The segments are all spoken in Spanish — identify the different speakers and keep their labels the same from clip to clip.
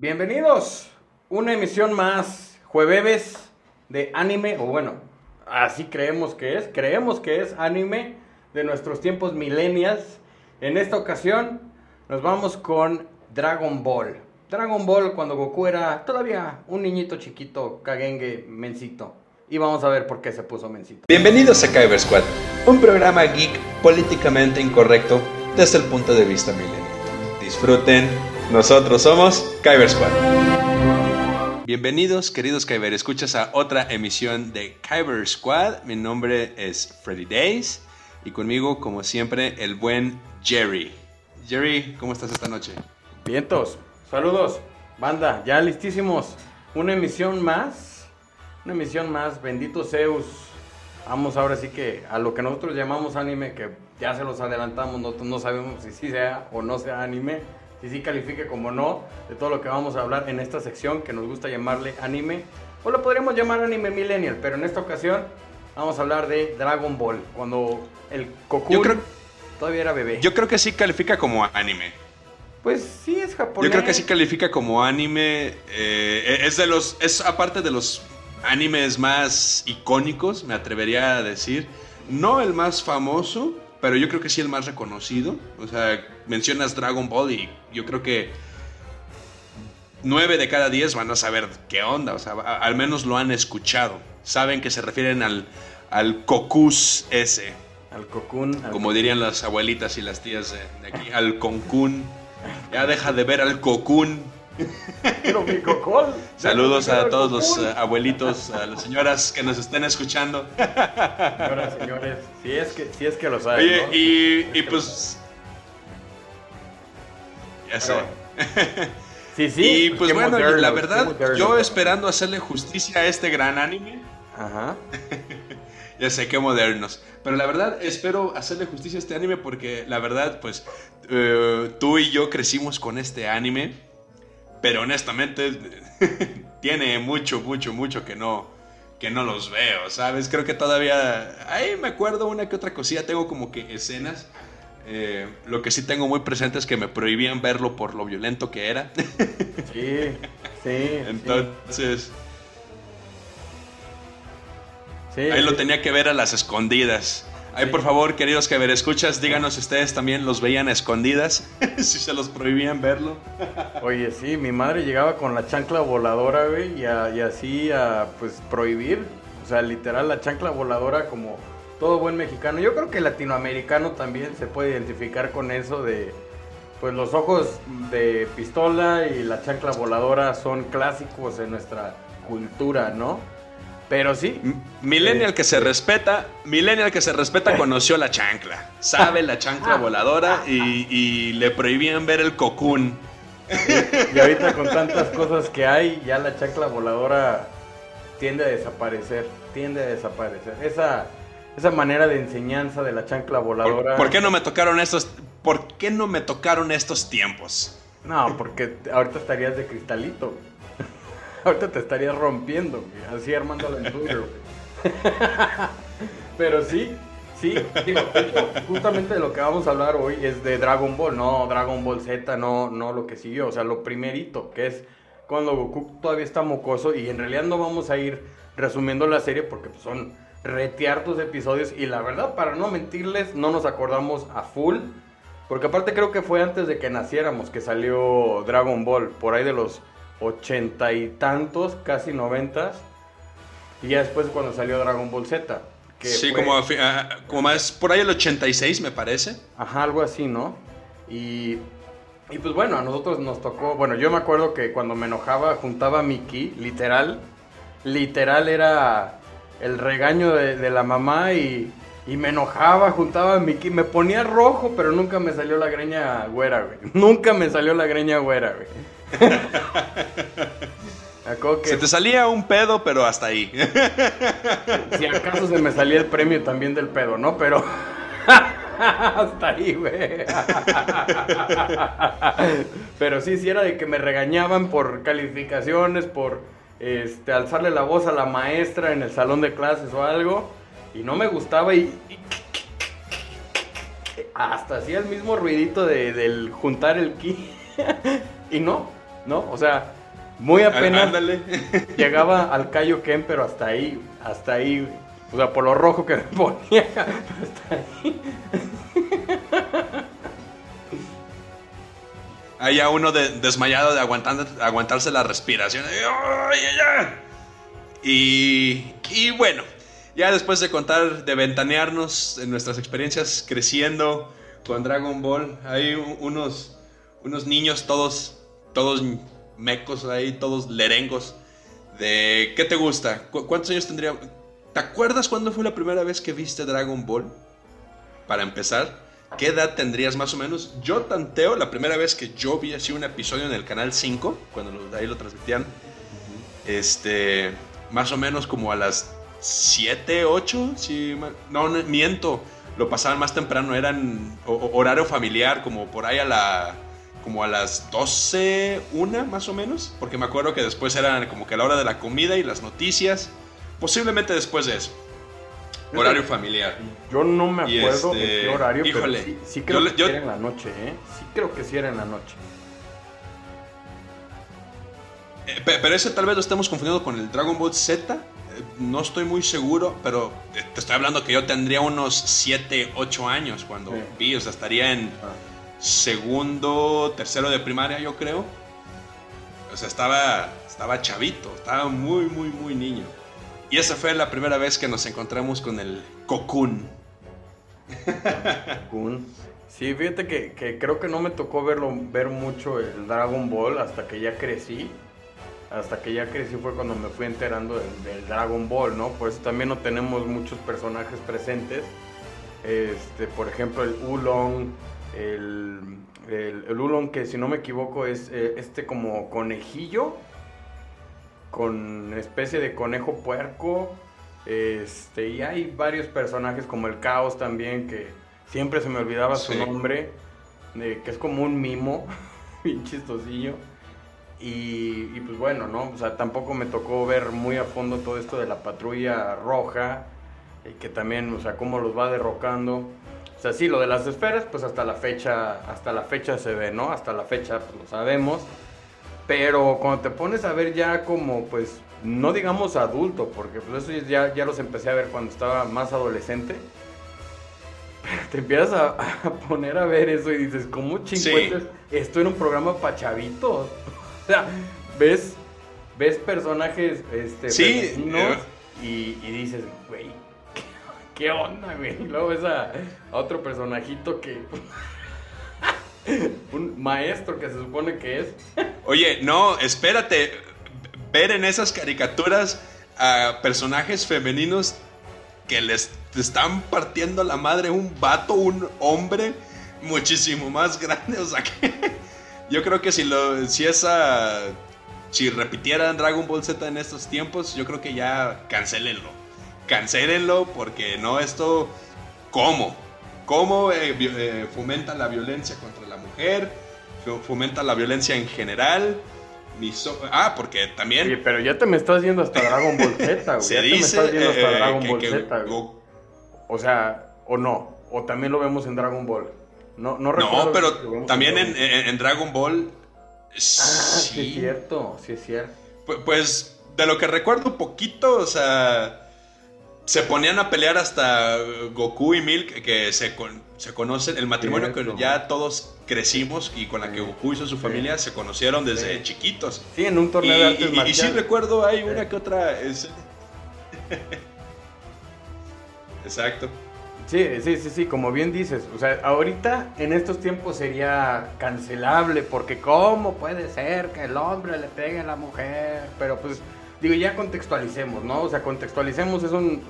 Speaker 1: Bienvenidos, una emisión más, jueves de anime, o bueno, así creemos que es, creemos que es anime de nuestros tiempos millennials. En esta ocasión nos vamos con Dragon Ball. Dragon Ball cuando Goku era todavía un niñito chiquito, Kagenge, mencito. Y vamos a ver por qué se puso mencito.
Speaker 2: Bienvenidos a Kyber Squad, un programa geek políticamente incorrecto desde el punto de vista millennial. Disfruten, nosotros somos Kyber Squad. Bienvenidos, queridos Kyber, escuchas a otra emisión de Kyber Squad. Mi nombre es Freddy Days y conmigo, como siempre, el buen Jerry. Jerry, ¿cómo estás esta noche?
Speaker 1: Vientos, saludos, banda, ya listísimos. Una emisión más, una emisión más, bendito Zeus. Vamos ahora sí que a lo que nosotros llamamos anime, que ya se los adelantamos, nosotros no sabemos si sí sea o no sea anime, si sí califique como no, de todo lo que vamos a hablar en esta sección que nos gusta llamarle anime, o lo podríamos llamar anime millennial, pero en esta ocasión vamos a hablar de Dragon Ball, cuando el
Speaker 2: Yo creo-
Speaker 1: todavía era bebé.
Speaker 2: Yo creo que sí califica como anime.
Speaker 1: pues sí es japonés.
Speaker 2: Yo creo que sí califica como anime. eh, es de los. Es aparte de los animes más icónicos, me atrevería a decir. No el más famoso, pero yo creo que sí el más reconocido. O sea, mencionas Dragon Ball y yo creo que. 9 de cada 10 van a saber qué onda, o sea, a- al menos lo han escuchado. Saben que se refieren al, al cocus ese,
Speaker 1: Al Cocoon. al
Speaker 2: como dirían las abuelitas y las tías de, de aquí, al concún. Ya deja de ver al cocún.
Speaker 1: Pero mi cocol.
Speaker 2: Saludos
Speaker 1: Al
Speaker 2: a todos los eh, abuelitos, a las señoras que nos estén escuchando.
Speaker 1: Señoras, señores, si es que, si es que lo saben.
Speaker 2: Oye,
Speaker 1: ¿no?
Speaker 2: y, y pues. Ya sé.
Speaker 1: Sí, sí.
Speaker 2: y pues
Speaker 1: qué
Speaker 2: bueno,
Speaker 1: moderno,
Speaker 2: la verdad, yo esperando hacerle justicia a este gran anime.
Speaker 1: Ajá.
Speaker 2: Ya sé, qué modernos. Pero la verdad, espero hacerle justicia a este anime porque la verdad, pues, eh, tú y yo crecimos con este anime. Pero honestamente, tiene mucho, mucho, mucho que no, que no los veo, ¿sabes? Creo que todavía... Ahí me acuerdo una que otra cosilla, tengo como que escenas. Eh, lo que sí tengo muy presente es que me prohibían verlo por lo violento que era.
Speaker 1: Sí, sí.
Speaker 2: Entonces,
Speaker 1: sí,
Speaker 2: ahí lo tenía que ver a las escondidas. Ahí, por favor, queridos que ver escuchas, díganos si ustedes también los veían a escondidas, si se los prohibían verlo.
Speaker 1: Oye, sí, mi madre llegaba con la chancla voladora, güey, y, a- y así a, pues, prohibir. O sea, literal, la chancla voladora como todo buen mexicano. Yo creo que el latinoamericano también se puede identificar con eso de... Pues los ojos de pistola y la chancla voladora son clásicos en nuestra cultura, ¿no? Pero sí,
Speaker 2: Millennial que se respeta, Millennial que se respeta conoció la chancla, sabe la chancla voladora y, y le prohibían ver el cocún.
Speaker 1: Y ahorita con tantas cosas que hay, ya la chancla voladora tiende a desaparecer, tiende a desaparecer. Esa, esa manera de enseñanza de la chancla voladora.
Speaker 2: ¿Por, por qué no me tocaron estos, por qué no me tocaron estos tiempos?
Speaker 1: No, porque ahorita estarías de cristalito. Ahorita te estarías rompiendo, así armándolo en Twitter. Pero sí, sí, digo, justamente de lo que vamos a hablar hoy es de Dragon Ball, no Dragon Ball Z, no, no lo que siguió, o sea, lo primerito, que es cuando Goku todavía está mocoso y en realidad no vamos a ir resumiendo la serie porque pues, son reteartos episodios y la verdad, para no mentirles, no nos acordamos a full, porque aparte creo que fue antes de que naciéramos que salió Dragon Ball, por ahí de los ochenta y tantos, casi noventas, y ya después cuando salió Dragon Ball Z. que
Speaker 2: Sí,
Speaker 1: fue-
Speaker 2: como, a más por ahí el 86 me parece.
Speaker 1: Ajá, algo así, ¿no? Y, y pues bueno, a nosotros nos tocó, bueno, yo me acuerdo que cuando me enojaba juntaba mi ki, literal, literal era el regaño de, de la mamá y, y me enojaba, juntaba mi ki, me ponía rojo, pero nunca me salió la greña güera, güey. Nunca me salió la greña güera, güey. Que
Speaker 2: Se te salía un pedo, pero hasta ahí.
Speaker 1: si acaso se me salía el premio también del pedo, ¿no? Pero hasta ahí, güey. Pero sí, sí era de que me regañaban por calificaciones, por este alzarle la voz a la maestra en el salón de clases o algo y no me gustaba y, y hasta hacía el mismo ruidito de, del juntar el ki y no, ¿no? O sea, muy apenas
Speaker 2: Ándale.
Speaker 1: llegaba al Kaioken, pero hasta ahí, hasta ahí, o sea, por lo rojo que me ponía, hasta ahí.
Speaker 2: Ahí ya uno de- desmayado de aguantando, aguantarse la respiración. Y, y bueno, ya después de contar, de ventanearnos en nuestras experiencias creciendo con Dragon Ball, hay unos, unos niños todos, todos mecos ahí, todos lerengos. De, ¿Qué te gusta? ¿Cu- ¿Cuántos años tendría? ¿Te acuerdas cuándo fue la primera vez que viste Dragon Ball? Para empezar, ¿qué edad tendrías más o menos? Yo tanteo la primera vez que yo vi así un episodio en el canal 5, cuando lo- ahí lo transmitían, este, más o menos como a las 7, 8, si ma- no, no, miento, lo pasaban más temprano, eran ho- ho- horario familiar, como por ahí a la como a las 12, una más o menos, porque me acuerdo que después eran como que a la hora de la comida y las noticias, posiblemente después de eso. Horario familiar.
Speaker 1: Yo no me acuerdo
Speaker 2: este,
Speaker 1: en qué horario,
Speaker 2: híjole,
Speaker 1: pero sí, sí creo
Speaker 2: yo
Speaker 1: que
Speaker 2: yo-
Speaker 1: sí era en la noche, ¿eh? Sí creo que sí era en la noche.
Speaker 2: Eh, pe- pero ese tal vez lo estemos confundiendo con el Dragon Ball Z. eh, No estoy muy seguro, pero te te estoy hablando que yo tendría unos 7, 8 años cuando
Speaker 1: Sí.
Speaker 2: vi, o sea, estaría en
Speaker 1: Ah.
Speaker 2: Segundo, tercero de primaria, yo creo. O sea, estaba, estaba chavito, estaba muy, muy, muy niño. Y esa fue la primera vez que nos encontramos con el Cocoon.
Speaker 1: Kun. Sí, fíjate que, que creo que no me tocó verlo, ver mucho el Dragon Ball hasta que ya crecí. Hasta que ya crecí fue cuando me fui enterando del, del Dragon Ball, ¿no? Por eso también no tenemos muchos personajes presentes. Este, por ejemplo, el Ulong, el, el, el Ulong que si no me equivoco es eh, este como conejillo con especie de conejo puerco. Este, y hay varios personajes como el Caos también, que siempre se me olvidaba su nombre, eh, que es como un mimo, bien chistosillo. Y, y pues bueno, ¿no? O sea, tampoco me tocó ver muy a fondo todo esto de la patrulla roja, y que también, o sea, cómo los va derrocando. O sea, sí, lo de las esferas, pues hasta la fecha, hasta la fecha se ve, ¿no? Hasta la fecha, pues lo sabemos. Pero cuando te pones a ver ya como, pues, no digamos adulto, porque pues eso ya, ya los empecé a ver cuando estaba más adolescente. Pero te empiezas a, a poner a ver eso y dices, ¿cómo chingüetes? Esto era un programa para chavitos. O sea, ves, ves personajes este,
Speaker 2: Sí, eh.
Speaker 1: y, y dices, güey, ¿qué, onda, güey? Luego ves a, a otro personajito que... un maestro que se supone que es.
Speaker 2: Oye, no, espérate. Ver en esas caricaturas a personajes femeninos que les están partiendo la madre un vato, un hombre muchísimo más grande. O sea que yo creo que si lo, si esa, si repitieran Dragon Ball Z en estos tiempos, yo creo que ya cancelenlo, cancelenlo porque no esto, ¿cómo? ¿Cómo eh, eh, fomenta la violencia contra la mujer? Fomenta la violencia en general. ah, porque también
Speaker 1: Oye, pero ya te me estás yendo hasta Dragon Ball Z, güey.
Speaker 2: se
Speaker 1: ya te me
Speaker 2: dice
Speaker 1: estás yendo hasta
Speaker 2: eh,
Speaker 1: Dragon
Speaker 2: que-
Speaker 1: Ball
Speaker 2: que
Speaker 1: Z, güey.
Speaker 2: Go-
Speaker 1: O sea, o no. O también lo vemos en Dragon Ball. No, no recuerdo.
Speaker 2: No, pero también en,
Speaker 1: Dragon Ball.
Speaker 2: en- en Dragon Ball.
Speaker 1: Ah, sí.
Speaker 2: Sí.
Speaker 1: es cierto, sí es cierto.
Speaker 2: Pu- Pues de lo que recuerdo poquito, o sea, se ponían a pelear hasta eh, Goku y Milk, que se, con- se conocen, el matrimonio que ya todos crecimos y con la que
Speaker 1: Sí.
Speaker 2: Goku hizo su
Speaker 1: Sí.
Speaker 2: familia se conocieron desde
Speaker 1: Sí.
Speaker 2: chiquitos.
Speaker 1: Sí, en un
Speaker 2: Y,
Speaker 1: torneo de artes
Speaker 2: y- y sí
Speaker 1: marciales.
Speaker 2: recuerdo, hay
Speaker 1: Sí.
Speaker 2: una que otra... escena. Exacto.
Speaker 1: Sí, sí, sí, sí, como bien dices. O sea, ahorita en estos tiempos sería cancelable porque ¿cómo puede ser que el hombre le pegue a la mujer? Pero pues, digo, ya contextualicemos, ¿no? O sea, contextualicemos, es un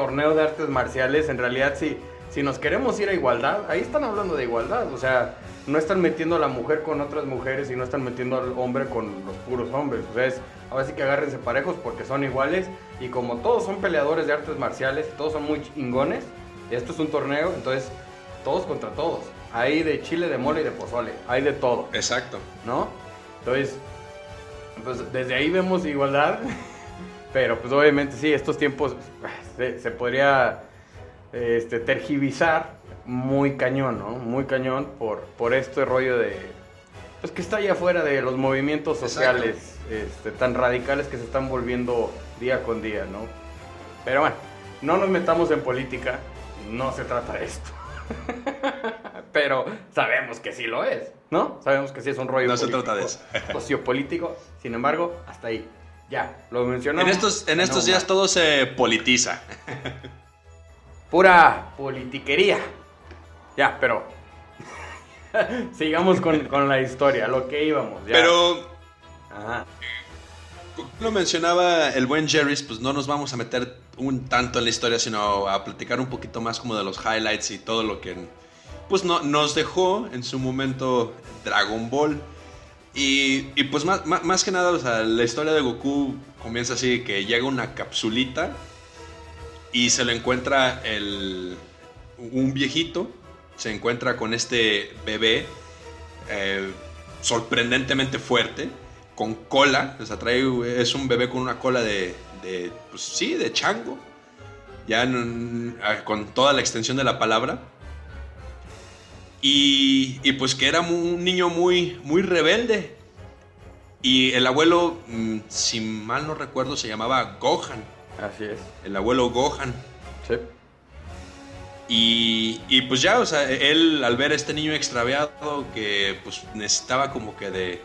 Speaker 1: torneo de artes marciales. En realidad, sí, si nos queremos ir a igualdad, ahí están hablando de igualdad. O sea, no están metiendo a la mujer con otras mujeres y no están metiendo al hombre con los puros hombres. O sea, es, ahora sí que agárrense parejos porque son iguales. Y como todos son peleadores de artes marciales, todos son muy chingones. Esto es un torneo, entonces todos contra todos. Hay de chile, de mole y de pozole. Hay de todo,
Speaker 2: Exacto.
Speaker 1: ¿no? Entonces, pues desde ahí vemos igualdad. Pero pues obviamente sí, estos tiempos se, se podría este, tergiversar muy cañón, ¿no? Muy cañón por, por este rollo de, pues que está allá afuera de los movimientos sociales este, tan radicales que se están volviendo día con día, ¿no? Pero bueno, no nos metamos en política, no se trata de esto. Pero sabemos que sí lo es, ¿no? Sabemos que sí es un rollo
Speaker 2: No se trata de eso.
Speaker 1: sociopolítico, sin embargo, hasta ahí. Ya, lo mencionamos.
Speaker 2: En estos, en estos
Speaker 1: No
Speaker 2: días todo se politiza.
Speaker 1: Pura politiquería. Ya, pero. Sigamos con, con la historia, lo que íbamos. ya.
Speaker 2: Pero
Speaker 1: Ajá.
Speaker 2: lo mencionaba el buen Jerry's, pues no nos vamos a meter un tanto en la historia, sino a platicar un poquito más como de los highlights y todo lo que pues no, nos dejó en su momento Dragon Ball. Y, pues más, más, que nada, o sea, la historia de Goku comienza así, que llega una capsulita y se lo encuentra el, un viejito, se encuentra con este bebé eh, sorprendentemente fuerte, con cola, o sea, es un bebé con una cola de, de pues sí, de chango, ya con toda la extensión de la palabra. Y, y pues que era un niño muy, muy rebelde. Y el abuelo, mm, si mal no recuerdo, se llamaba Gohan.
Speaker 1: Así es.
Speaker 2: El abuelo Gohan.
Speaker 1: Sí.
Speaker 2: Y, y pues ya, o sea, él al ver a este niño extraviado que pues necesitaba como que de,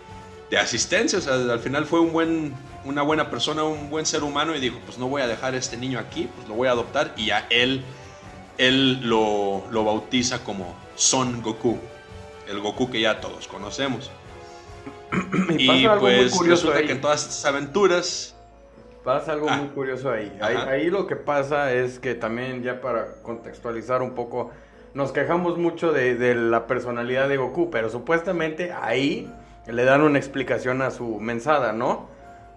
Speaker 2: de asistencia, o sea, al final fue un buen, una buena persona, un buen ser humano y dijo, pues no voy a dejar a este niño aquí, pues lo voy a adoptar y a él, él lo, lo bautiza como Son Goku, el Goku que ya todos conocemos.
Speaker 1: Y pasa
Speaker 2: Y
Speaker 1: algo muy
Speaker 2: pues
Speaker 1: curioso
Speaker 2: resulta
Speaker 1: ahí.
Speaker 2: que en todas estas aventuras...
Speaker 1: Pasa algo
Speaker 2: Ah.
Speaker 1: muy curioso ahí. ahí. Ahí lo que pasa es que también, ya para contextualizar un poco, nos quejamos mucho de, de la personalidad de Goku, pero supuestamente ahí le dan una explicación a su mensada, ¿no?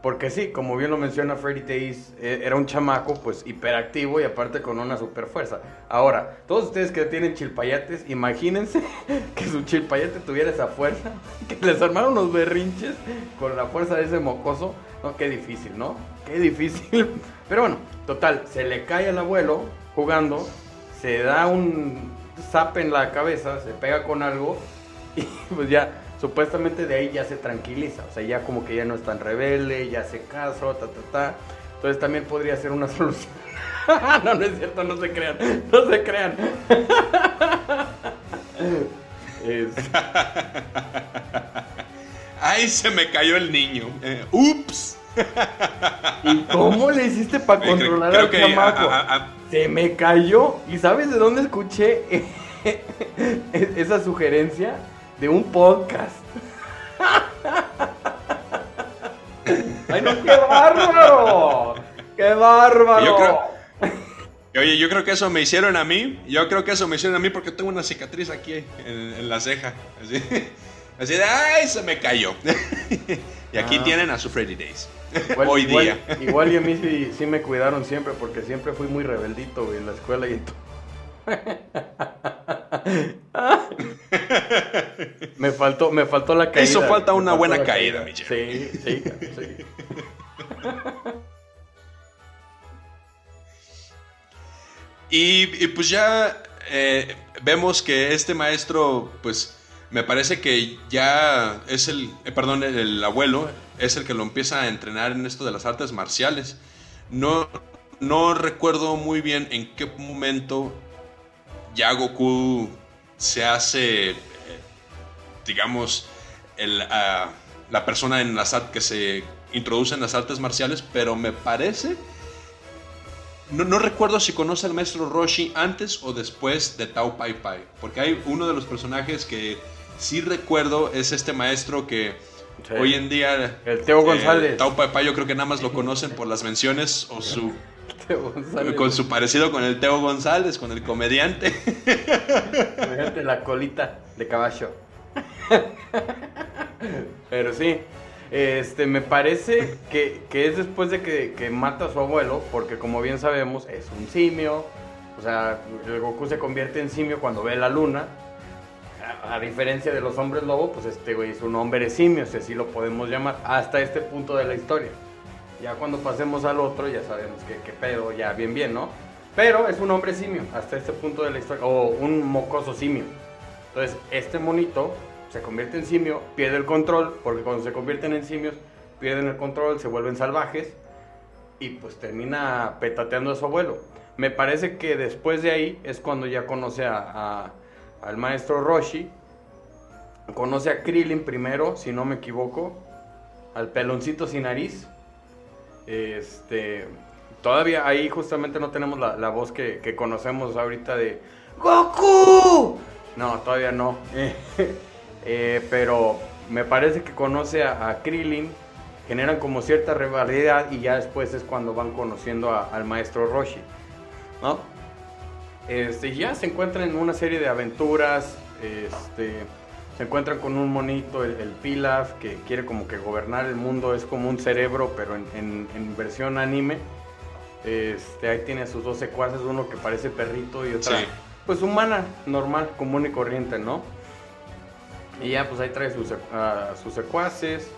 Speaker 1: Porque sí, como bien lo menciona Freddy Taze, eh, era un chamaco pues hiperactivo y aparte con una super fuerza. Ahora, todos ustedes que tienen chilpayates, imagínense que su chilpayate tuviera esa fuerza, que les armaron unos berrinches con la fuerza de ese mocoso. No, qué difícil, ¿no? Qué difícil. Pero bueno, total, se le cae al abuelo jugando, se da un zap en la cabeza, se pega con algo y pues ya, supuestamente de ahí ya se tranquiliza. O sea, ya como que ya no es tan rebelde, ya hace caso, ta, ta, ta. Entonces también podría ser una solución. no, no es cierto, no se crean, no se crean. Es-
Speaker 2: ¡Ay, se me cayó el niño! Eh, ¡Ups!
Speaker 1: ¿Y cómo le hiciste para
Speaker 2: Creo-
Speaker 1: controlar
Speaker 2: creo
Speaker 1: al chamaco?
Speaker 2: a- a- a-
Speaker 1: Se me cayó. ¿Y sabes de dónde escuché esa sugerencia? De un podcast. ¡Ay, no, qué bárbaro! ¡Qué bárbaro!
Speaker 2: Yo creo- Oye, yo creo que eso me hicieron a mí. Yo creo que eso me hicieron a mí porque tengo una cicatriz aquí en, en la ceja. Así, así de, ¡ay, se me cayó! y aquí
Speaker 1: Ah.
Speaker 2: tienen a su Freddy Days.
Speaker 1: Igual,
Speaker 2: Hoy
Speaker 1: igual-
Speaker 2: día.
Speaker 1: Igual y a mí sí, sí me cuidaron siempre porque siempre fui muy rebeldito güey, en la escuela y en todo. me faltó, me faltó la caída.
Speaker 2: Hizo falta una buena caída, mi.
Speaker 1: Sí, sí, sí.
Speaker 2: Y, y pues ya eh, vemos que este maestro, pues me parece que ya es el, eh, perdón, el, el abuelo es el que lo empieza a entrenar en esto de las artes marciales. No, no recuerdo muy bien en qué momento ya Goku se hace, eh, digamos, el, ah, la persona en las que se introduce en las artes marciales, pero me parece no, no recuerdo si conoce al maestro Roshi antes o después de Tao Pai Pai. Porque hay uno de los personajes que sí recuerdo es este maestro que
Speaker 1: Sí.
Speaker 2: hoy en día.
Speaker 1: El Teo González.
Speaker 2: Tao Pai Pai yo creo que nada más lo conocen por las menciones o su.
Speaker 1: Teo González.
Speaker 2: Con su parecido con el Teo González, con el comediante.
Speaker 1: Fíjate la colita de caballo. Pero sí, este, me parece que, que es después de que, que mata a su abuelo, porque como bien sabemos, es un simio. O sea, el Goku se convierte en simio cuando ve la luna. A, a diferencia de los hombres lobo, pues este güey es un hombre simio, si así lo podemos llamar, hasta este punto de la historia. Ya cuando pasemos al otro, ya sabemos que, que pedo, ya bien, bien, ¿no? Pero es un hombre simio, hasta este punto de la historia, o un mocoso simio. Entonces, este monito se convierte en simio, pierde el control, porque cuando se convierten en simios, pierden el control, se vuelven salvajes y pues termina petateando a su abuelo. Me parece que después de ahí es cuando ya conoce a, al maestro Roshi, conoce a Krillin primero, si no me equivoco, al peloncito sin nariz. Este, todavía ahí justamente no tenemos la, voz que, conocemos ahorita de Goku. No, todavía no. Eh, pero me parece que conoce a, Krillin, generan como cierta rivalidad y ya después es cuando van conociendo al maestro Roshi, ¿no? Este, ya se encuentran en una serie de aventuras, este, se encuentran con un monito, el, Pilaf, que quiere como que gobernar el mundo, es como un cerebro, pero en, versión anime. Este, ahí tiene sus dos secuaces, uno que parece perrito y otra, pues humana, normal, común y corriente, ¿no? Y ya pues ahí trae sus, sus secuaces.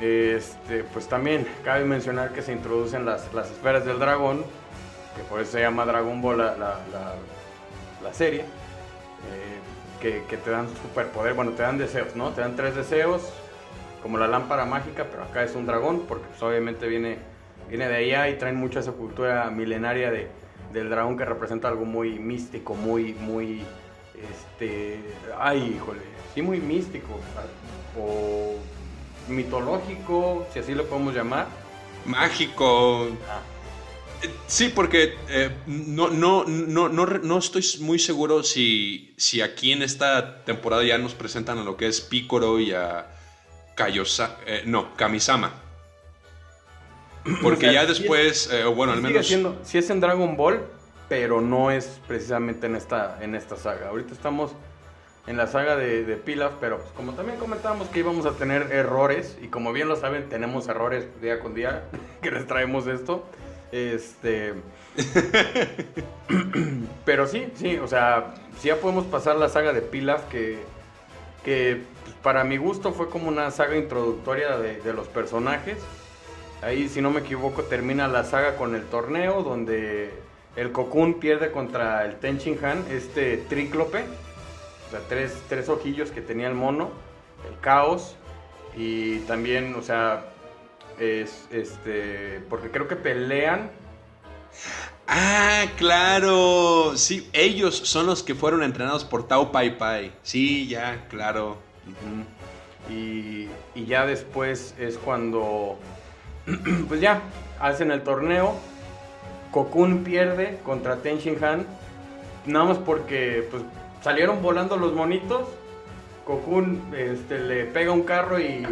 Speaker 1: Este, pues también cabe mencionar que se introducen las, las esferas del dragón, que por eso se llama Dragon Ball la, la, la, serie, eh, que, que, te dan superpoder, bueno, te dan deseos, ¿no? Te dan tres deseos, como la lámpara mágica, pero acá es un dragón, porque pues, obviamente viene, viene de allá y traen mucha esa cultura milenaria de, del dragón que representa algo muy místico, muy, muy, este, ay, híjole, sí muy místico o mitológico, si así lo podemos llamar.
Speaker 2: Mágico. Ah. Sí, porque eh, no, no, no, no, estoy muy seguro si, si aquí en esta temporada ya nos presentan a lo que es Picoro y a Kayosa, eh, no, Kamisama. Porque ya después, eh, bueno, al menos...
Speaker 1: si es en Dragon Ball, pero no es precisamente en esta, en esta saga. Ahorita estamos en la saga de, de Pilaf, pero pues, como también comentábamos que íbamos a tener errores, y como bien lo saben, tenemos errores día con día que les traemos esto. Este. pero sí, sí, o sea, sí ya podemos pasar la saga de Pilaf, que, que pues, para mi gusto fue como una saga introductoria de, de los personajes. Ahí, si no me equivoco, termina la saga con el torneo donde el Cocoon pierde contra el Tenchin Han, este tríclope sea, tres, tres ojillos que tenía el mono, el caos, y también, o sea, es este, porque creo que pelean.
Speaker 2: Ah, claro. Sí, ellos son los que fueron entrenados por Tao Pai Pai. Sí, ya, claro.
Speaker 1: y, y, ya después es cuando, pues ya, hacen el torneo. Cocoon pierde contra Ten Han. Nada más porque, pues, salieron volando los monitos. Kokun este, le pega un carro y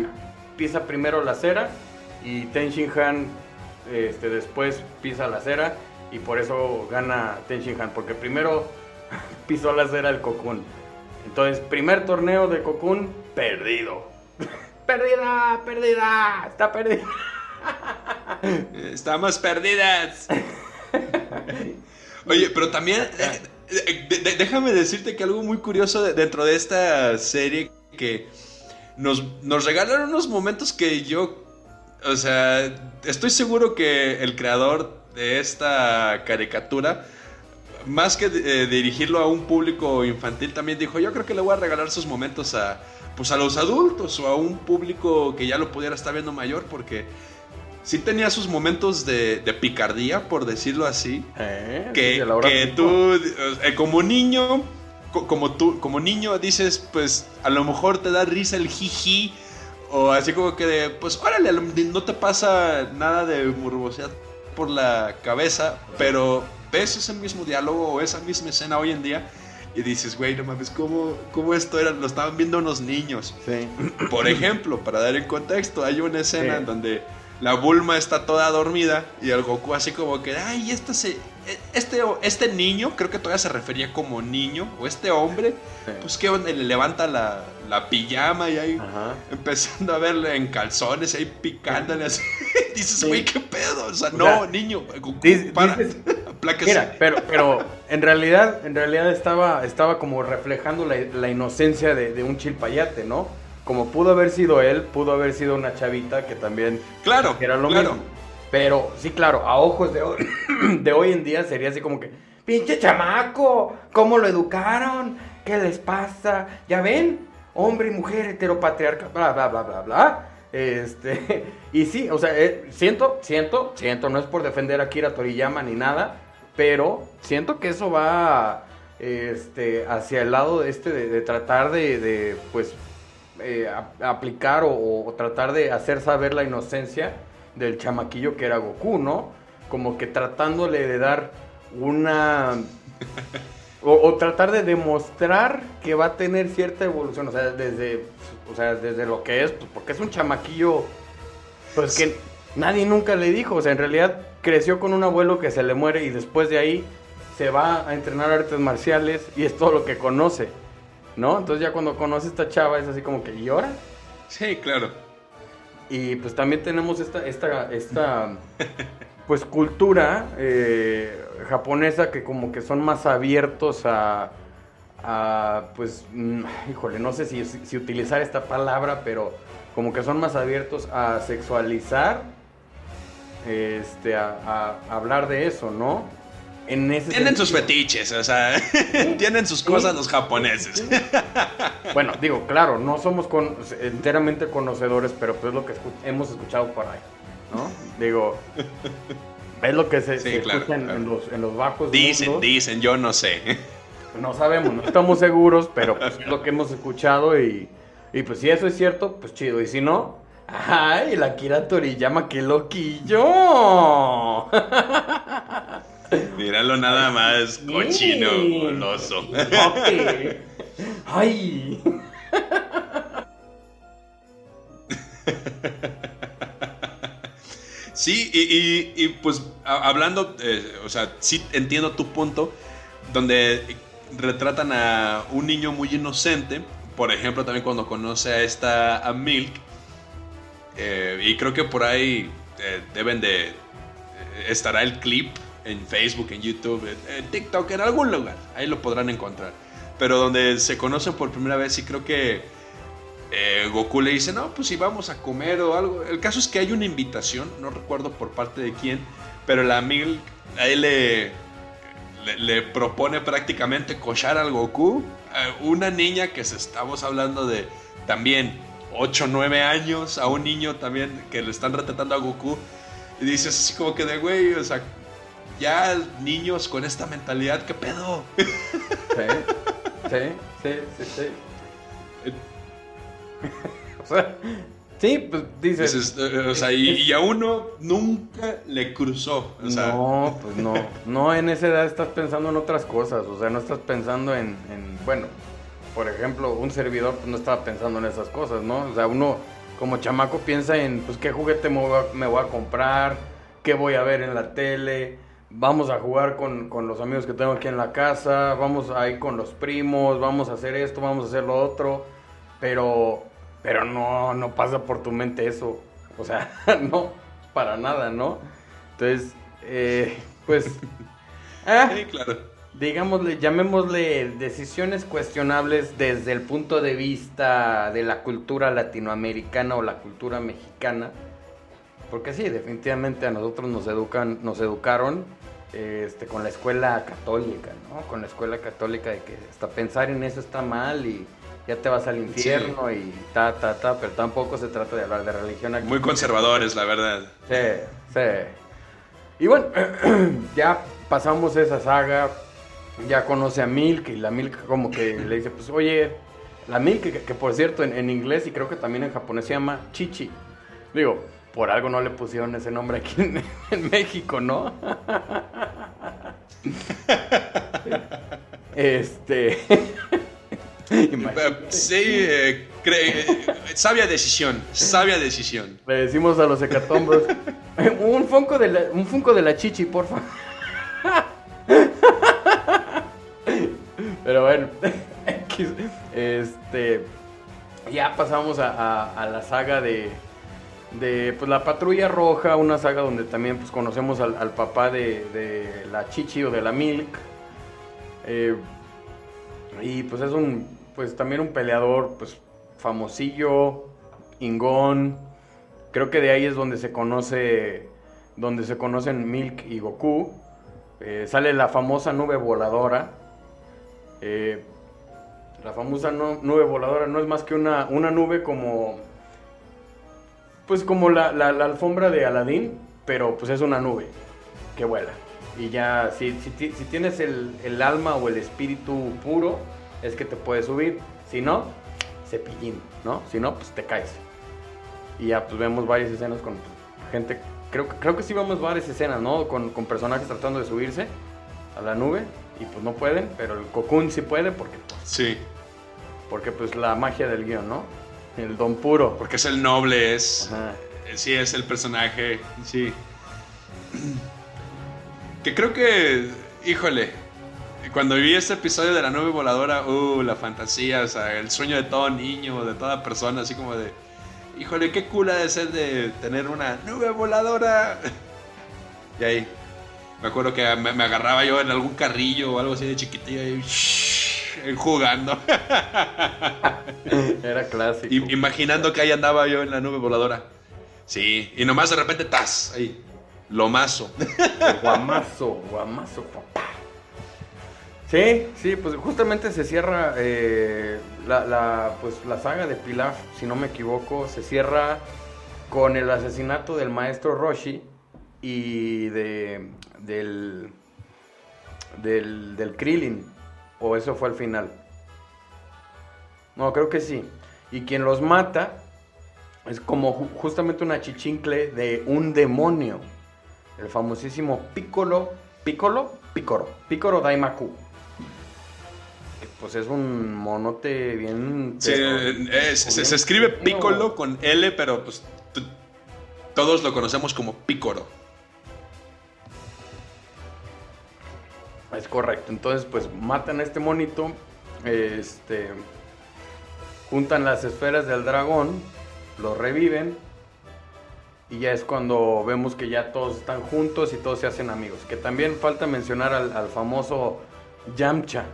Speaker 1: pisa primero la acera. Y Ten Han este, después pisa la acera. Y por eso gana Ten Han. Porque primero pisó la acera el Kokun. Entonces, primer torneo de Kokun, perdido. perdida, perdida, está perdida.
Speaker 2: Estamos perdidas. Oye, pero también déjame decirte que algo muy curioso dentro de esta serie que nos, nos regalaron unos momentos que yo, o sea, estoy seguro que el creador de esta caricatura, más que eh, dirigirlo a un público infantil, también dijo, yo creo que le voy a regalar esos momentos a, pues a los adultos o a un público que ya lo pudiera estar viendo mayor, porque sí tenía sus momentos de, picardía, por decirlo así. Eh, que, tú, eh, como niño, como tú, como niño dices, pues a lo mejor te da risa el jiji. O así como que de, pues órale, no te pasa nada de morbosidad por la cabeza, pero ves ese mismo diálogo o esa misma escena hoy en día y dices, güey, no mames, ¿cómo, cómo esto era? Lo estaban viendo unos niños. Sí. Por ejemplo, para dar el contexto, hay una escena en donde la Bulma está toda dormida y el Goku así como que, ay, este, se, este, este niño, creo que todavía se refería como niño, o este hombre, pues que le levanta la, la pijama y ahí empezando a verle en calzones, ahí picándole así. dices, güey, qué pedo, o sea, no, niño, Goku, para.
Speaker 1: mira, pero, pero en realidad, en realidad estaba, estaba como reflejando la, la inocencia de, de un chilpayate, ¿no? Como pudo haber sido él, pudo haber sido una chavita que también
Speaker 2: claro,
Speaker 1: era lo mismo. Pero sí, claro, a ojos de hoy, de hoy en día sería así como que, pinche chamaco, ¿cómo lo educaron? ¿Qué les pasa? ¿Ya ven? hombre y mujer heteropatriarca, bla, bla, bla, bla, bla. Este, y sí, o sea, eh, siento, siento, siento, no es por defender a Kira Toriyama ni nada, pero siento que eso va este, hacia el lado de este de, tratar de, pues, eh, aplicar o, tratar de hacer saber la inocencia del chamaquillo que era Goku, ¿no? Como que tratándole de dar una... o, tratar de demostrar que va a tener cierta evolución, o sea, desde, o sea, desde lo que es, pues, porque es un chamaquillo, pues que nadie nunca le dijo, o sea, en realidad creció con un abuelo que se le muere y después de ahí se va a entrenar artes marciales y es todo lo que conoce, ¿no? Entonces ya cuando conoce a esta chava es así como que, ¿y ahora?
Speaker 2: Sí, claro.
Speaker 1: Y pues también tenemos esta, esta, esta pues cultura eh, japonesa que como que son más abiertos a, pues, mm, híjole, no sé si, si, utilizar esta palabra, pero como que son más abiertos a sexualizar, este, a, hablar de eso, ¿no?
Speaker 2: En ese tienen sus fetiches, o sea, tienen sus cosas los japoneses.
Speaker 1: bueno, digo, claro, no somos enteramente conocedores, pero pues lo que hemos escuchado por ahí. ¿no? Digo, es lo que se, escucha En, los, bajos.
Speaker 2: Dicen, dicen, yo no sé.
Speaker 1: No sabemos, no estamos seguros, pero pues es lo que hemos escuchado y, y pues si eso es cierto, pues chido. Y si no, ¡ay! La Kira Toriyama, qué loquillo.
Speaker 2: Míralo nada más, cochino, goloso.
Speaker 1: ¡Ay!
Speaker 2: Sí, y, pues hablando, eh, o sea, sí entiendo tu punto, donde retratan a un niño muy inocente, por ejemplo, también cuando conoce a esta a Milk, eh, y creo que por ahí eh, deben de, estará el clip en Facebook, en YouTube, en TikTok, en algún lugar, ahí lo podrán encontrar, pero donde se conocen por primera vez y creo que eh, Goku le dice, no, pues si vamos a comer o algo. El caso es que hay una invitación, no recuerdo por parte de quién, pero la Milk a él le, le, propone prácticamente cochar al Goku. una niña que se, estamos hablando de también 8 9 años, a un niño también que le están retratando a Goku. Y dices así como que de güey, o sea, ya niños con esta mentalidad, ¿qué pedo?
Speaker 1: Sí, sí, sí, sí. sí. o sea, sí, pues dices.
Speaker 2: Eh, o sea, y, a uno nunca le cruzó.
Speaker 1: no, pues no. No, en esa edad estás pensando en otras cosas. O sea, no estás pensando en. bueno, por ejemplo, un servidor pues, no estaba pensando en esas cosas, ¿no? O sea, uno como chamaco piensa en, pues, qué juguete me voy a, comprar, qué voy a ver en la tele vamos a jugar con, con, los amigos que tengo aquí en la casa, vamos a ir con los primos, vamos a hacer esto, vamos a hacer lo otro, pero pero no, no pasa por tu mente eso. O sea, no, para nada, ¿no? Entonces, eh, pues...
Speaker 2: Ah, sí, claro.
Speaker 1: Digámosle, llamémosle decisiones cuestionables desde el punto de vista de la cultura latinoamericana o la cultura mexicana. Porque sí, definitivamente a nosotros nos educan, nos educaron este, con la escuela católica, ¿no? Con la escuela católica de que hasta pensar en eso está mal y ya te vas al infierno y ta, ta, ta, pero tampoco se trata de hablar de religión aquí.
Speaker 2: Muy conservadores, la verdad.
Speaker 1: Sí, sí. Y bueno, ya pasamos esa saga, ya conoce a Milk y la Milk como que le dice, pues oye, la Milk, que, por cierto en, inglés y creo que también en japonés se llama Chichi. Digo, por algo no le pusieron ese nombre aquí en México, ¿no? este...
Speaker 2: Sí, eh, eh, sabia decisión, sabia decisión.
Speaker 1: Le decimos a los hecatombros, un funko de la, un funko de la chichi, porfa. Pero bueno, este, ya pasamos a, la saga de, de pues, la patrulla roja, una saga donde también pues, conocemos al, papá de, la chichi o de la milk. Eh, y pues es un pues también un peleador, pues famosillo, ingón. Creo que de ahí es donde se conoce, donde se conocen Milk y Goku. Eh, sale la famosa nube voladora. Eh, La famosa nu- nube voladora no es más que una, una nube como. Pues como la, la- la alfombra de Aladdin, pero pues es una nube que vuela. Y ya, si, si, ti- si tienes el, el alma o el espíritu puro, es que te puedes subir. Si no, cepillín, ¿no? Si no, pues te caes. Y ya, pues vemos varias escenas con gente. Creo, que- creo que sí vemos varias escenas, ¿no? Con, con personajes tratando de subirse a la nube y pues no pueden, pero el Cocoon sí puede porque, pues,
Speaker 2: Sí,
Speaker 1: porque pues la magia del guion, ¿no? El don puro.
Speaker 2: porque es el noble, es...
Speaker 1: Ajá.
Speaker 2: eh, Sí, es el personaje, sí. Que creo que, híjole, cuando vi este episodio de la nube voladora, uh, la fantasía, o sea, el sueño de todo niño, de toda persona, así como de, híjole, qué cool ha de ser de tener una nube voladora. Y ahí, me acuerdo que me, me agarraba yo en algún carrillo o algo así de chiquitillo y jugando,
Speaker 1: Era clásico.
Speaker 2: y- imaginando que ahí andaba yo en la nube voladora. Sí, y nomás de repente, ¡tas! Ahí, lomazo.
Speaker 1: Guamazo, guamazo, papá. Sí, sí, pues justamente se cierra eh, la, la, pues, la saga de Pilaf, si no me equivoco, se cierra con el asesinato del maestro Roshi y de, del, del, del Krillin, o eso fue al final. No, creo que sí. Y quien los mata es como ju- justamente una chichincle de un demonio el famosísimo Piccolo, Piccolo, Piccolo, Piccolo Daimaku. Que pues es un monote bien...
Speaker 2: Sí, se, escribe Piccolo con L, pero pues todos lo conocemos como Piccolo.
Speaker 1: Es correcto. Entonces, pues matan a este monito. Este. Juntan las esferas del dragón. Lo reviven. Y ya es cuando vemos que ya todos están juntos y todos se hacen amigos. Que también falta mencionar al, famoso Yamcha.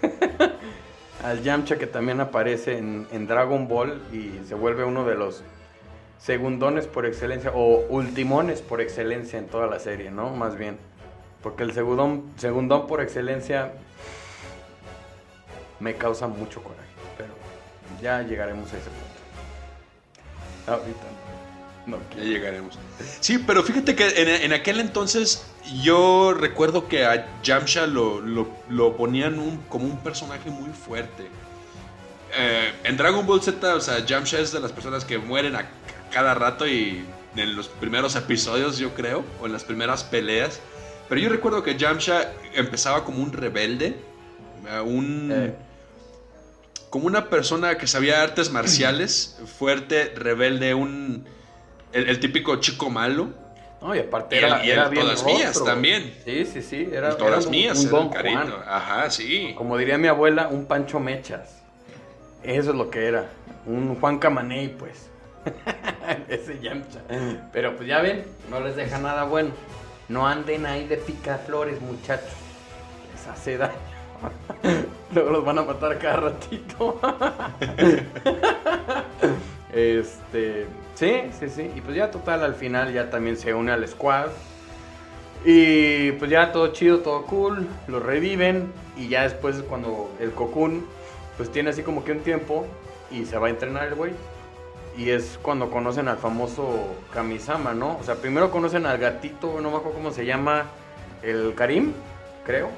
Speaker 1: al Yamcha que también aparece en, en Dragon Ball y se vuelve uno de los segundones por excelencia o ultimones por excelencia en toda la serie, ¿no? Más bien. Porque el segundón, segundón por excelencia me causa mucho coraje. Pero ya llegaremos a ese punto. Ahorita no.
Speaker 2: Ya llegaremos. Sí, pero fíjate que en, aquel entonces yo recuerdo que a Yamcha lo, lo- ponían como un personaje muy fuerte. Eh, en Dragon Ball Z, o sea, Yamcha es de las personas que mueren a cada rato y en los primeros episodios, yo creo, o en las primeras peleas. Pero yo recuerdo que Yamcha empezaba como un rebelde, un...
Speaker 1: Eh.
Speaker 2: como una persona que sabía artes marciales, fuerte, rebelde, un el, el típico chico malo.
Speaker 1: No, y aparte
Speaker 2: Y el-
Speaker 1: era,
Speaker 2: y el
Speaker 1: era bien
Speaker 2: todas mías también.
Speaker 1: Sí, sí, sí. Era,
Speaker 2: y todas
Speaker 1: era un-
Speaker 2: mías,
Speaker 1: un Don
Speaker 2: el.
Speaker 1: Juan.
Speaker 2: Ajá, sí.
Speaker 1: Como diría mi abuela, un Pancho Mechas. Eso es lo que era. Un Juan Camaney, pues. Ese Yamcha. Pero pues ya ven, no les deja nada bueno. No anden ahí de picaflores, muchachos. Les hace daño. Luego los van a matar cada ratito. este. Sí, sí, sí. Y pues ya total, al final ya también se une al squad. Y pues ya todo chido, todo cool, lo reviven y ya después es cuando el Cocoon pues tiene así como que un tiempo y se va a entrenar el güey. Y es cuando conocen al famoso Kamisama, ¿no? O sea, primero conocen al gatito, no me acuerdo cómo se llama, el Karim, creo.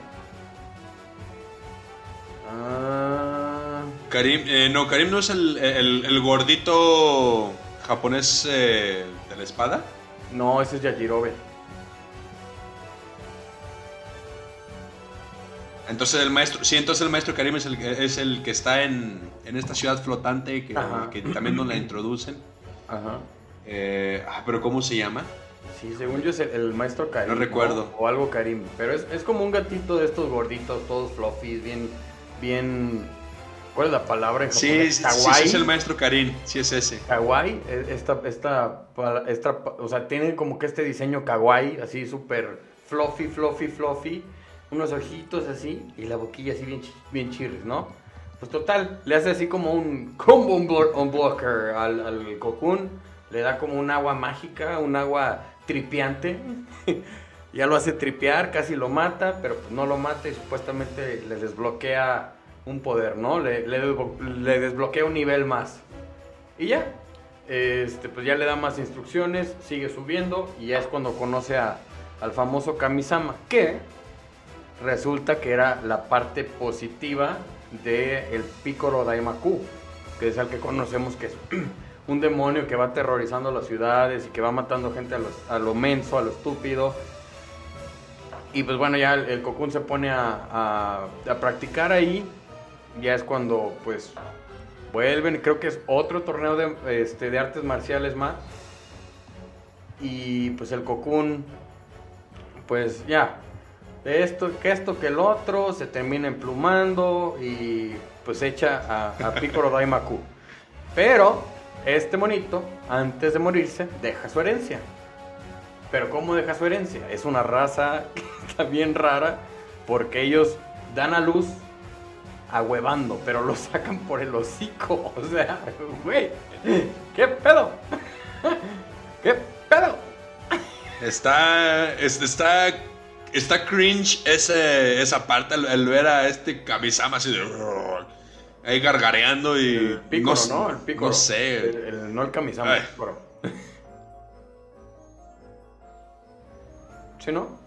Speaker 1: Ah,
Speaker 2: Karim, eh, no, Karim no es el, el- el gordito japonés eh, de la espada.
Speaker 1: no, ese es Yajirobe.
Speaker 2: Entonces el maestro, sí, entonces el maestro Karim es el, es el que está en, en esta ciudad flotante que, que también nos la introducen.
Speaker 1: Ajá.
Speaker 2: Eh, ah, pero ¿cómo se llama?
Speaker 1: Sí, según yo es el, el maestro Karim.
Speaker 2: No recuerdo.
Speaker 1: O algo Karim. Pero es, es como un gatito de estos gorditos, todos fluffy, bien, bien... ¿Cuál es la palabra en
Speaker 2: Sí, sí, sí, es el maestro Karim, sí es ese.
Speaker 1: Kawaii, e- esta, esta, esta, o sea, tiene como que este diseño kawaii, así súper fluffy, fluffy, fluffy, unos ojitos así y la boquilla así bien, bien ¿no? Pues total, le hace así como un combo unblo- unblocker al, al Cocoon, le da como un agua mágica, un agua tripiante, ya lo hace tripear, casi lo mata, pero pues no lo mata y supuestamente le desbloquea un poder, ¿no? Le, le, le desbloquea un nivel más. Y ya, este, pues ya le da más instrucciones, sigue subiendo y ya es cuando conoce a, al famoso Kamisama, que resulta que era la parte positiva del el Piccolo Daimaku, que es el que conocemos que es un demonio que va aterrorizando las ciudades y que va matando gente a, a lo menso, a lo estúpido. Y pues bueno, ya el, Cocoon se pone a, a, a practicar ahí. Ya es cuando pues vuelven, creo que es otro torneo de, este, de artes marciales más. Y pues el Cocoon, pues ya, esto, que esto, que el otro, se termina emplumando y pues echa a, a Piccolo Daimaku. Pero este monito, antes de morirse, deja su herencia. Pero ¿cómo deja su herencia? Es una raza que está bien rara porque ellos dan a luz ahuevando, pero lo sacan por el hocico. O sea, güey, ¿qué pedo? ¿Qué pedo?
Speaker 2: Está, está, está cringe ese, esa parte, el, el ver a este Kamisama así de... Ahí gargareando y...
Speaker 1: El pícoro,
Speaker 2: no,
Speaker 1: ¿no? El pícoro.
Speaker 2: No sé.
Speaker 1: El, el- no el Kamisama,
Speaker 2: Ay.
Speaker 1: el pícoro. ¿Sí, no?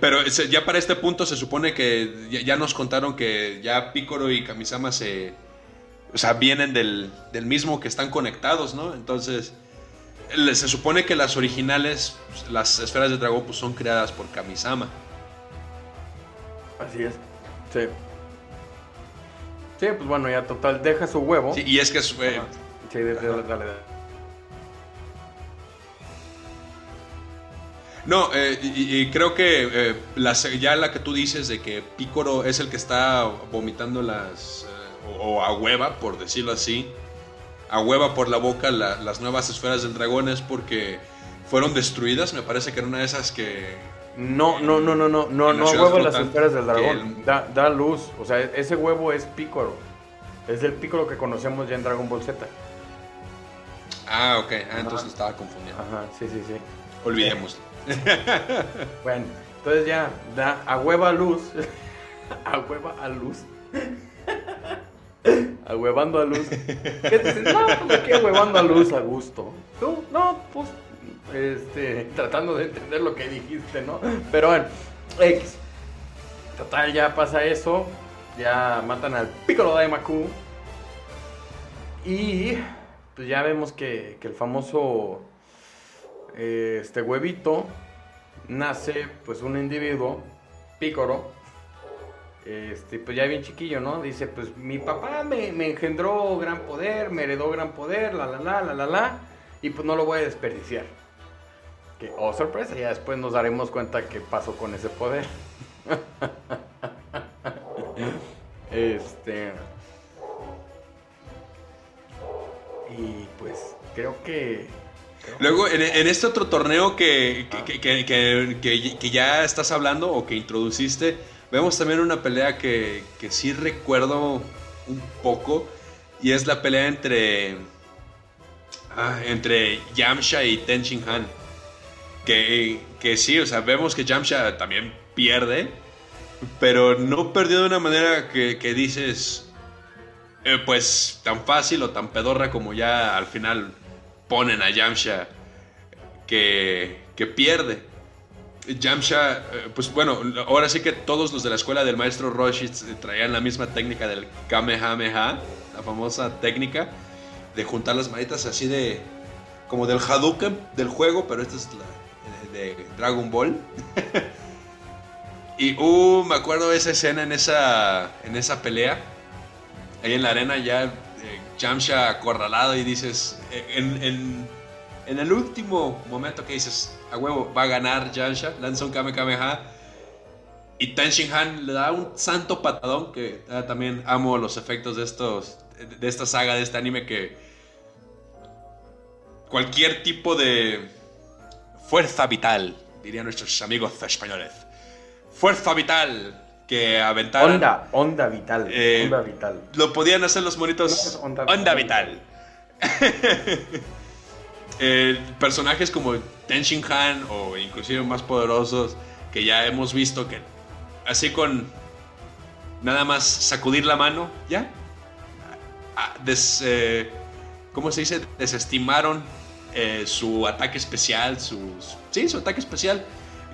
Speaker 2: Pero ya para este punto se supone que ya, ya nos contaron que ya Picoro y Kamisama se... O sea, vienen del, del mismo que están conectados, ¿no? Entonces, se supone que las originales, las esferas de dragón, pues son creadas por Kamisama.
Speaker 1: Así es. Sí. Sí, pues bueno, ya total, deja su huevo.
Speaker 2: Sí, y es que es, eh.
Speaker 1: Sí, dale, dale, dale.
Speaker 2: No, eh, y, y creo que eh, la ya la que tú dices de que Picoro es el que está vomitando las. eh, o, o a hueva, por decirlo así. A hueva por la boca la- las nuevas esferas del dragón es porque fueron destruidas. Me parece que era una de esas que.
Speaker 1: No, no, no, no, no, no, no
Speaker 2: ciudad
Speaker 1: huevo las esferas del dragón.
Speaker 2: el-
Speaker 1: Da, da luz. O sea, ese huevo es pícoro. Es el pícoro que conocemos ya en Dragon Ball Z.
Speaker 2: Ah, ok. Ah, entonces estaba confundiendo.
Speaker 1: Ajá, sí, sí, sí.
Speaker 2: Olvidémoslo.
Speaker 1: Bueno, entonces ya da a hueva a luz. a hueva a luz. A huevando a luz. ¿Qué dices? No, pues aquí a huevando a luz a gusto. Tú, no, pues, este, tratando de entender lo que dijiste, ¿no? Pero bueno, X. Total, ya pasa eso. Ya matan al Piccolo Daimaku. Y pues ya vemos que, que el famoso eh, este huevito nace pues un individuo, Pícoro, este, pues ya bien chiquillo, ¿no? Dice, pues mi papá me, me engendró gran poder, me heredó gran poder, la la la, la la la, y pues no lo voy a desperdiciar. Que, oh sorpresa, ya después nos daremos cuenta qué pasó con ese poder. este... Y pues creo que...
Speaker 2: Luego, en, en este otro torneo que, que, que- que- que- que ya estás hablando o que introduciste, vemos también una pelea que, que sí recuerdo un poco. Y es la pelea entre. ah, entre Yamcha y Ten Shin Han. Que, que sí, o sea, vemos que Yamcha también pierde. Pero no perdió de una manera que, que dices. eh, pues tan fácil o tan pedorra como ya al final ponen a Yamcha que, que pierde. Yamcha, eh, pues bueno, ahora sí que todos los de la escuela del maestro Roshi traían la misma técnica del Kamehameha, la famosa técnica de juntar las manitas así de. como del Hadouken del juego, pero esta es la de, de Dragon Ball. y uh, me acuerdo de esa escena en esa, en esa pelea ahí en la arena ya eh, Yamcha acorralado y dices, eh, en- en el último momento que dices, a huevo, va a ganar Yamcha, lanza un Kame Kameha y Shin Han le da un santo patadón que ah, también amo los efectos de estos de esta saga, de este anime que cualquier tipo de fuerza vital, dirían nuestros amigos españoles, fuerza vital que aventaran
Speaker 1: Onda, onda vital.
Speaker 2: Eh,
Speaker 1: onda vital.
Speaker 2: lo podían hacer los monitos
Speaker 1: No, onda-
Speaker 2: onda, vital. Eh, personajes como Ten Han o inclusive más poderosos que ya hemos visto que así con nada más sacudir la mano, ya. Des, eh, ¿Cómo se dice? Desestimaron eh, su ataque especial, sus, sí, su ataque especial.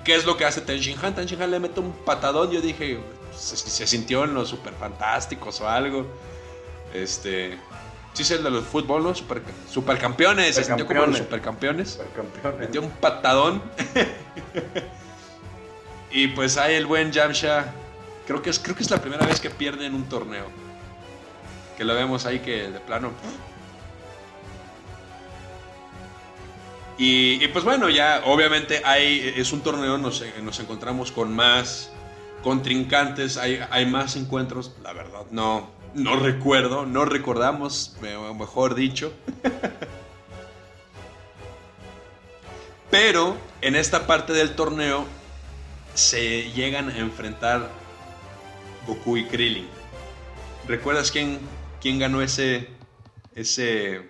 Speaker 2: ¿Qué es lo que hace Ten Shin Han? Ten Han le mete un patadón. Yo dije, se, se sintió en los super fantásticos o algo. Este. Sí, es el de los fútbol, ¿no? Super, supercampeones. Se sintió como los supercampeones.
Speaker 1: Supercampeones.
Speaker 2: Metió un patadón. y pues ahí el buen Jamsha. Creo que, es, creo que es la primera vez que pierde en un torneo. Que lo vemos ahí que de plano. Y, y pues bueno, ya obviamente hay, es un torneo, nos, nos encontramos con más contrincantes, hay, hay más encuentros. La verdad, no, no recuerdo, no recordamos, mejor dicho. Pero en esta parte del torneo se llegan a enfrentar Goku y Krillin. ¿Recuerdas quién, quién ganó ese, ese,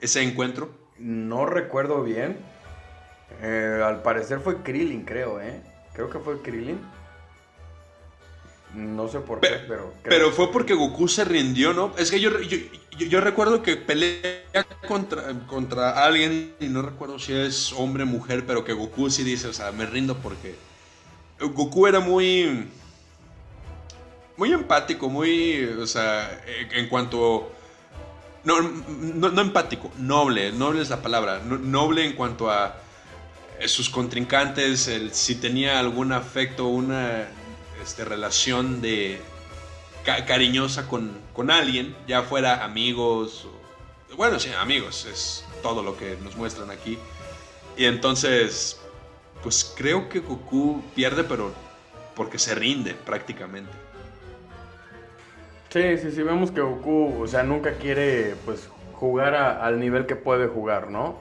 Speaker 2: ese encuentro?
Speaker 1: No recuerdo bien. Eh, al parecer fue Krillin, creo, ¿eh? Creo que fue Krillin. No sé por qué, pero...
Speaker 2: Pero fue porque Goku se rindió, ¿no? Es que yo, yo, yo, yo recuerdo que pelea contra, contra alguien y no recuerdo si es hombre o mujer, pero que Goku sí dice, o sea, me rindo porque Goku era muy... Muy empático, muy... O sea, en cuanto... No, no, no empático, noble, noble es la palabra. No, noble en cuanto a sus contrincantes, el, si tenía algún afecto, una este, relación de ca cariñosa con, con, alguien, ya fuera amigos, bueno, sí, amigos, es todo lo que nos muestran aquí. Y entonces, pues creo que Goku pierde, pero porque se rinde prácticamente.
Speaker 1: Sí, sí, sí, vemos que Goku, o sea, nunca quiere, pues, jugar al nivel que puede jugar, ¿no?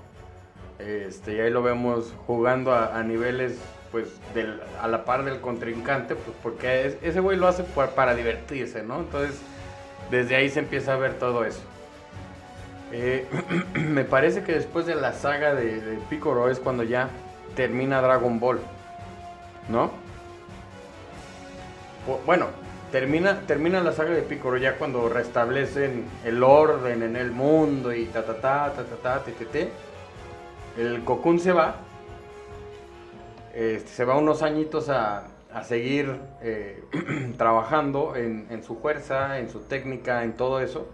Speaker 1: Este, y ahí lo vemos jugando a niveles pues a la par del contrincante, pues porque es, ese güey lo hace para divertirse, ¿no? Entonces, desde ahí se empieza a ver todo eso. Eh, me parece que después de la saga de, de Piccolo es cuando ya termina Dragon Ball, ¿no? Bueno, termina, termina la saga de Piccolo ya cuando restablecen el orden en el mundo y ta ta ta ta ta ta, te, te, te. El Cocoon se va este, se va unos añitos a, a seguir eh, trabajando en, en, su fuerza, en su técnica, en todo eso.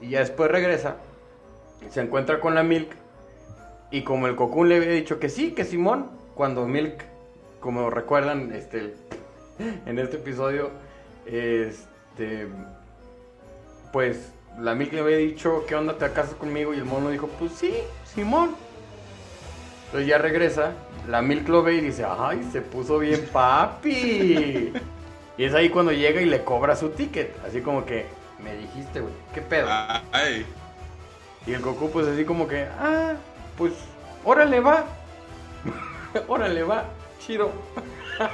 Speaker 1: Y ya después regresa, se encuentra con la Milk. Y como el Cocoon le había dicho que sí, que Simón, cuando Milk, como recuerdan este, en este episodio, este, pues la Milk le había dicho, ¿qué onda te casas conmigo? Y el mono dijo, pues sí, Simón. Entonces ya regresa la Milk lo ve y dice, ay, se puso bien papi. y es ahí cuando llega y le cobra su ticket. Así como que, me dijiste, güey, ¿qué pedo?
Speaker 2: Ay.
Speaker 1: Y el Goku pues así como que, ah, pues, órale va. órale va, chido.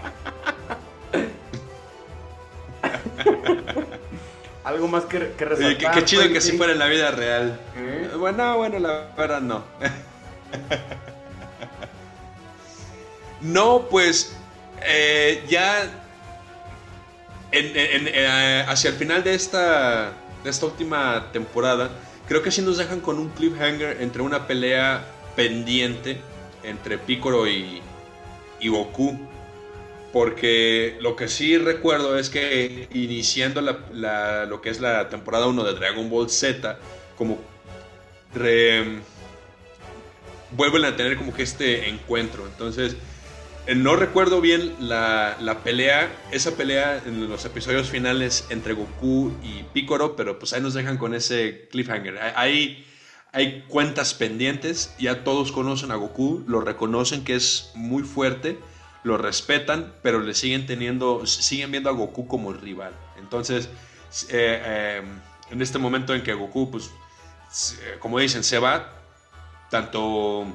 Speaker 1: Algo más que, que resaltar.
Speaker 2: Qué, qué chido que sí fuera en la vida real. ¿Eh? Bueno, bueno, la verdad no. No, pues eh, ya eh, hacia el final de esta, de esta última temporada, creo que sí nos dejan con un cliffhanger entre una pelea pendiente entre Piccolo y, y Goku. Porque lo que sí recuerdo es que iniciando la, la, lo que es la temporada 1 de Dragon Ball Z, como vuelven a tener como que este encuentro. Entonces, no recuerdo bien la, la, pelea, esa pelea en los episodios finales entre Goku y Piccolo, pero pues ahí nos dejan con ese cliffhanger. Hay, hay cuentas pendientes, ya todos conocen a Goku, lo reconocen que es muy fuerte, lo respetan, pero le siguen teniendo, siguen viendo a Goku como rival. Entonces, eh, eh, en este momento en que Goku, pues, como dicen, se va, tanto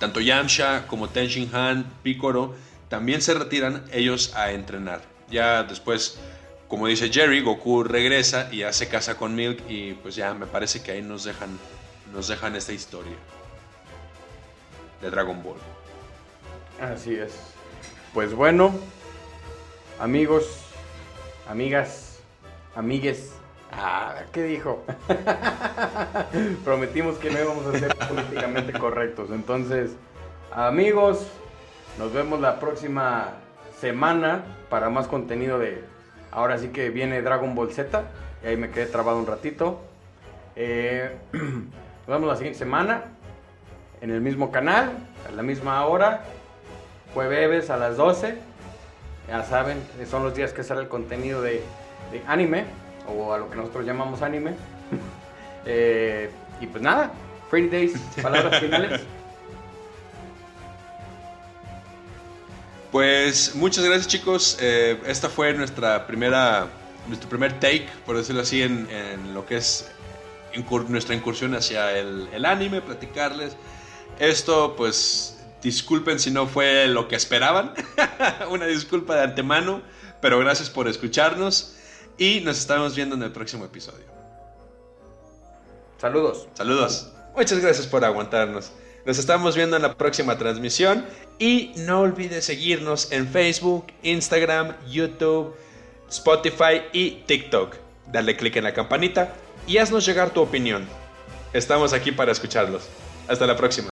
Speaker 2: tanto Yamcha como Ten Shin Han, Piccolo, también se retiran ellos a entrenar. Ya después, como dice Jerry, Goku regresa y ya se casa con Milk y pues ya me parece que ahí nos dejan, nos dejan esta historia de Dragon Ball.
Speaker 1: Así es. Pues bueno, amigos, amigas, amigues. Ah, ¿qué dijo? Prometimos que no íbamos a ser políticamente correctos. Entonces, amigos, nos vemos la próxima semana para más contenido de... Ahora sí que viene Dragon Ball Z. Y ahí me quedé trabado un ratito. Eh, nos vemos la siguiente semana. En el mismo canal, a la misma hora. Jueves a las 12. Ya saben, son los días que sale el contenido de, de anime. O a lo que nosotros llamamos anime. Eh, y pues nada, Friday Days, palabras finales.
Speaker 2: Pues muchas gracias chicos. Eh, esta fue nuestra primera, nuestro primer take, por decirlo así, en, en lo que es incur- nuestra incursión hacia el, el anime, platicarles. Esto pues disculpen si no fue lo que esperaban. Una disculpa de antemano, pero gracias por escucharnos y nos estamos viendo en el próximo episodio.
Speaker 1: Saludos.
Speaker 2: Saludos. Muchas gracias por aguantarnos. Nos estamos viendo en la próxima transmisión y no olvides seguirnos en Facebook, Instagram, YouTube, Spotify y TikTok. Dale click en la campanita y haznos llegar tu opinión. Estamos aquí para escucharlos. Hasta la próxima.